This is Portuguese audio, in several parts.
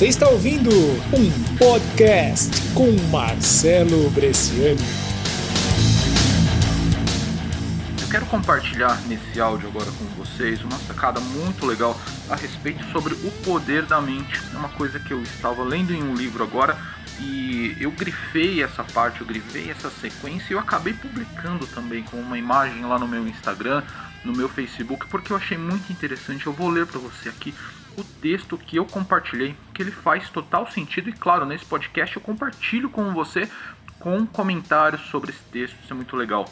Você está ouvindo um podcast com Marcelo Bresciani. Eu quero compartilhar nesse áudio agora com vocês uma sacada muito legal a respeito sobre o poder da mente. É uma coisa que eu estava lendo em um livro agora e eu grifei essa parte, eu grifei essa sequência e eu acabei publicando também com uma imagem lá no meu Instagram, no meu Facebook, porque eu achei muito interessante. Eu vou ler para você aqui o texto que eu compartilhei, que ele faz total sentido e claro, nesse podcast eu compartilho com você com comentários sobre esse texto, isso é muito legal.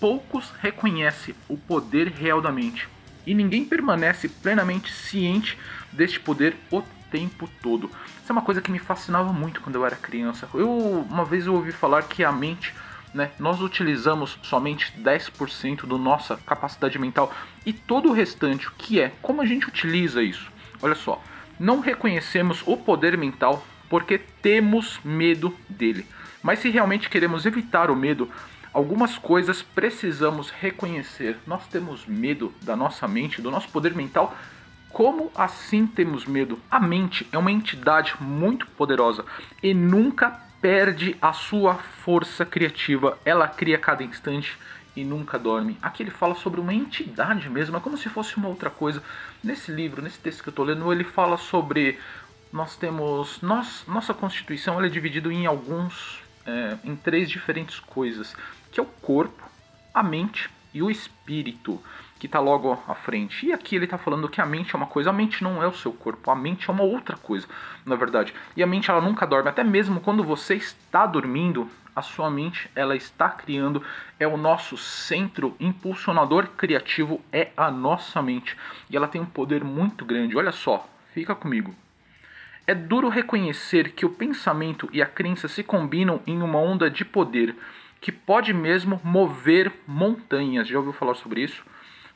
Poucos reconhecem o poder real da mente e ninguém permanece plenamente ciente deste poder o tempo todo. Isso é uma coisa que me fascinava muito quando eu era criança. Eu uma vez eu ouvi falar que a mente, né, nós utilizamos somente 10% da nossa capacidade mental e todo o restante, o que é? Como a gente utiliza isso? Olha só, não reconhecemos o poder mental porque temos medo dele. Mas se realmente queremos evitar o medo, algumas coisas precisamos reconhecer. Nós temos medo da nossa mente, do nosso poder mental, como assim temos medo? A mente é uma entidade muito poderosa e nunca perde a sua força criativa. Ela cria a cada instante e nunca dorme. Aqui ele fala sobre uma entidade mesmo, é como se fosse uma outra coisa. Nesse livro, nesse texto que eu estou lendo, ele fala sobre nós temos nós, nossa constituição ela é dividida em alguns é, em três diferentes coisas, que é o corpo, a mente e o espírito que está logo à frente. E aqui ele está falando que a mente é uma coisa, a mente não é o seu corpo, a mente é uma outra coisa, na verdade. E a mente ela nunca dorme, até mesmo quando você está dormindo, a sua mente ela está criando, é o nosso centro impulsionador criativo, é a nossa mente. E ela tem um poder muito grande. Olha só, fica comigo. É duro reconhecer que o pensamento e a crença se combinam em uma onda de poder que pode mesmo mover montanhas. Já ouviu falar sobre isso?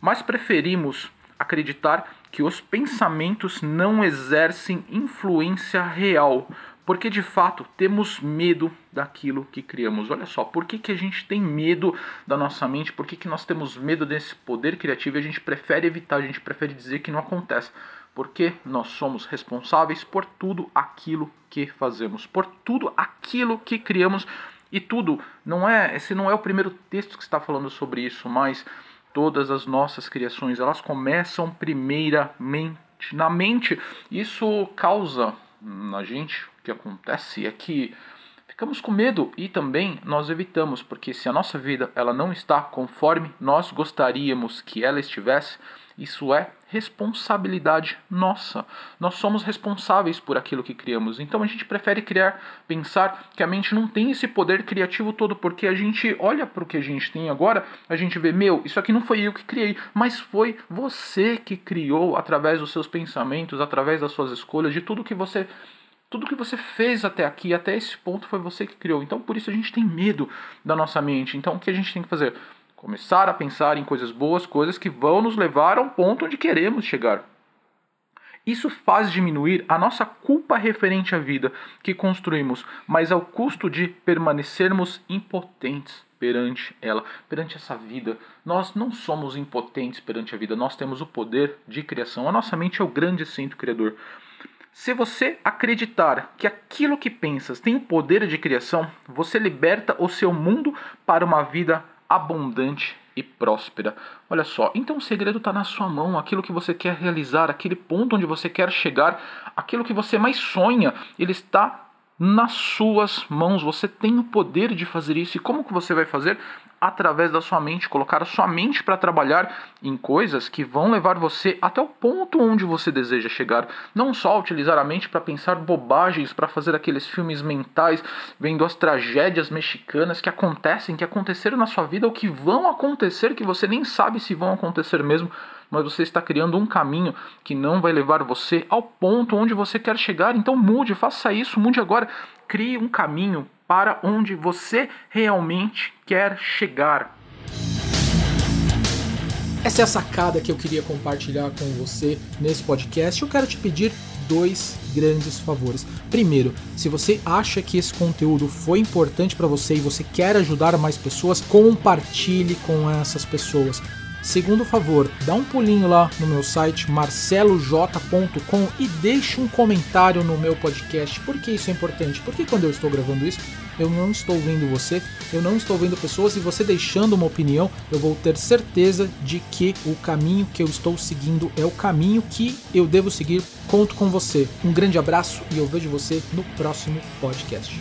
mas preferimos acreditar que os pensamentos não exercem influência real, porque de fato temos medo daquilo que criamos. Olha só, por que, que a gente tem medo da nossa mente? Por que, que nós temos medo desse poder criativo e a gente prefere evitar, a gente prefere dizer que não acontece? Porque nós somos responsáveis por tudo aquilo que fazemos, por tudo aquilo que criamos e tudo. Não é, esse não é o primeiro texto que está falando sobre isso, mas todas as nossas criações, elas começam primeiramente na mente. Isso causa na gente, que acontece é que ficamos com medo e também nós evitamos, porque se a nossa vida ela não está conforme nós gostaríamos que ela estivesse, isso é responsabilidade nossa. Nós somos responsáveis por aquilo que criamos. Então a gente prefere criar, pensar que a mente não tem esse poder criativo todo, porque a gente olha para o que a gente tem agora, a gente vê, meu, isso aqui não foi eu que criei, mas foi você que criou através dos seus pensamentos, através das suas escolhas, de tudo que você tudo que você fez até aqui, até esse ponto, foi você que criou. Então, por isso a gente tem medo da nossa mente. Então, o que a gente tem que fazer? Começar a pensar em coisas boas, coisas que vão nos levar ao ponto onde queremos chegar. Isso faz diminuir a nossa culpa referente à vida que construímos, mas ao custo de permanecermos impotentes perante ela, perante essa vida. Nós não somos impotentes perante a vida, nós temos o poder de criação. A nossa mente é o grande centro criador. Se você acreditar que aquilo que pensas tem o poder de criação, você liberta o seu mundo para uma vida abundante e próspera. Olha só, então o segredo está na sua mão, aquilo que você quer realizar, aquele ponto onde você quer chegar, aquilo que você mais sonha, ele está nas suas mãos. Você tem o poder de fazer isso. E como que você vai fazer? Através da sua mente, colocar a sua mente para trabalhar em coisas que vão levar você até o ponto onde você deseja chegar. Não só utilizar a mente para pensar bobagens, para fazer aqueles filmes mentais, vendo as tragédias mexicanas que acontecem, que aconteceram na sua vida ou que vão acontecer, que você nem sabe se vão acontecer mesmo mas você está criando um caminho que não vai levar você ao ponto onde você quer chegar. Então mude, faça isso, mude agora. Crie um caminho para onde você realmente quer chegar. Essa é a sacada que eu queria compartilhar com você nesse podcast. Eu quero te pedir dois grandes favores. Primeiro, se você acha que esse conteúdo foi importante para você e você quer ajudar mais pessoas, compartilhe com essas pessoas. Segundo favor, dá um pulinho lá no meu site marceloj.com e deixe um comentário no meu podcast. Por que isso é importante? Porque quando eu estou gravando isso, eu não estou vendo você, eu não estou vendo pessoas e você deixando uma opinião, eu vou ter certeza de que o caminho que eu estou seguindo é o caminho que eu devo seguir. Conto com você. Um grande abraço e eu vejo você no próximo podcast.